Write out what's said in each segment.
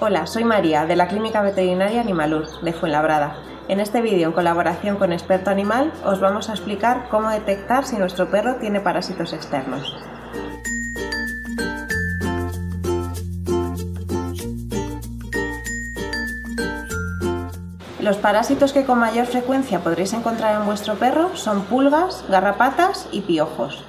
Hola, soy María de la Clínica Veterinaria Animalur de Fuenlabrada. En este vídeo, en colaboración con Experto Animal, os vamos a explicar cómo detectar si nuestro perro tiene parásitos externos. Los parásitos que con mayor frecuencia podréis encontrar en vuestro perro son pulgas, garrapatas y piojos.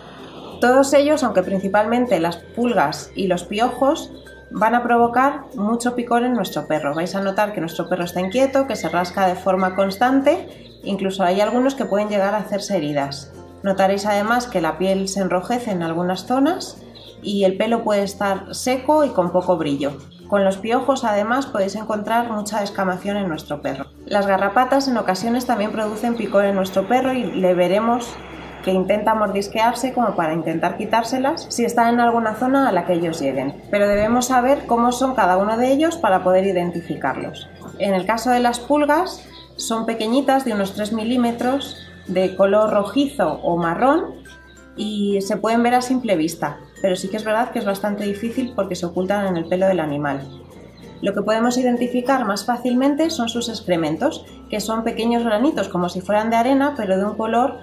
Todos ellos, aunque principalmente las pulgas y los piojos, van a provocar mucho picor en nuestro perro. Vais a notar que nuestro perro está inquieto, que se rasca de forma constante, incluso hay algunos que pueden llegar a hacerse heridas. Notaréis además que la piel se enrojece en algunas zonas y el pelo puede estar seco y con poco brillo. Con los piojos además podéis encontrar mucha escamación en nuestro perro. Las garrapatas en ocasiones también producen picor en nuestro perro y le veremos que intenta mordisquearse como para intentar quitárselas si están en alguna zona a la que ellos lleguen. Pero debemos saber cómo son cada uno de ellos para poder identificarlos. En el caso de las pulgas, son pequeñitas de unos 3 milímetros, de color rojizo o marrón y se pueden ver a simple vista, pero sí que es verdad que es bastante difícil porque se ocultan en el pelo del animal. Lo que podemos identificar más fácilmente son sus excrementos, que son pequeños granitos como si fueran de arena, pero de un color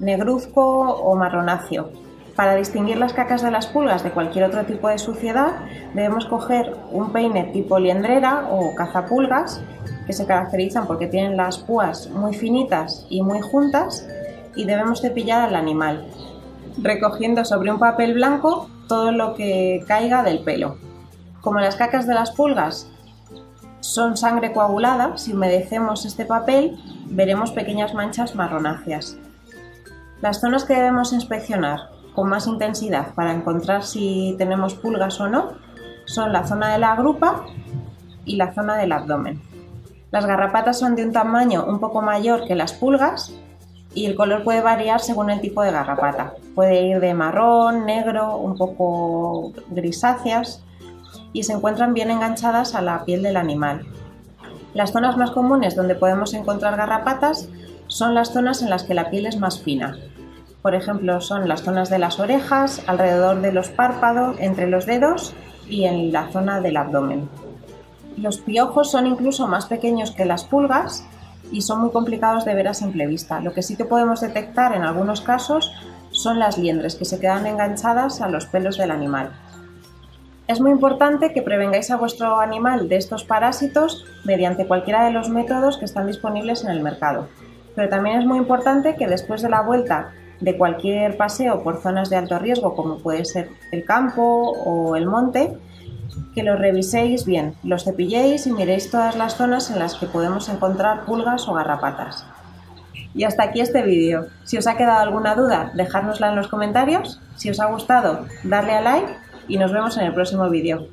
negruzco o marronáceo. Para distinguir las cacas de las pulgas de cualquier otro tipo de suciedad, debemos coger un peine tipo liendrera o cazapulgas, que se caracterizan porque tienen las púas muy finitas y muy juntas, y debemos cepillar al animal, recogiendo sobre un papel blanco todo lo que caiga del pelo. Como las cacas de las pulgas son sangre coagulada, si humedecemos este papel veremos pequeñas manchas marronáceas. Las zonas que debemos inspeccionar con más intensidad para encontrar si tenemos pulgas o no son la zona de la grupa y la zona del abdomen. Las garrapatas son de un tamaño un poco mayor que las pulgas y el color puede variar según el tipo de garrapata. Puede ir de marrón, negro, un poco grisáceas y se encuentran bien enganchadas a la piel del animal. Las zonas más comunes donde podemos encontrar garrapatas son las zonas en las que la piel es más fina. Por ejemplo, son las zonas de las orejas, alrededor de los párpados, entre los dedos y en la zona del abdomen. Los piojos son incluso más pequeños que las pulgas y son muy complicados de ver a simple vista. Lo que sí que podemos detectar en algunos casos son las liendres que se quedan enganchadas a los pelos del animal. Es muy importante que prevengáis a vuestro animal de estos parásitos mediante cualquiera de los métodos que están disponibles en el mercado. Pero también es muy importante que después de la vuelta de cualquier paseo por zonas de alto riesgo, como puede ser el campo o el monte, que los reviséis bien, los cepilléis y miréis todas las zonas en las que podemos encontrar pulgas o garrapatas. Y hasta aquí este vídeo. Si os ha quedado alguna duda, dejárnosla en los comentarios. Si os ha gustado, darle a like y nos vemos en el próximo vídeo.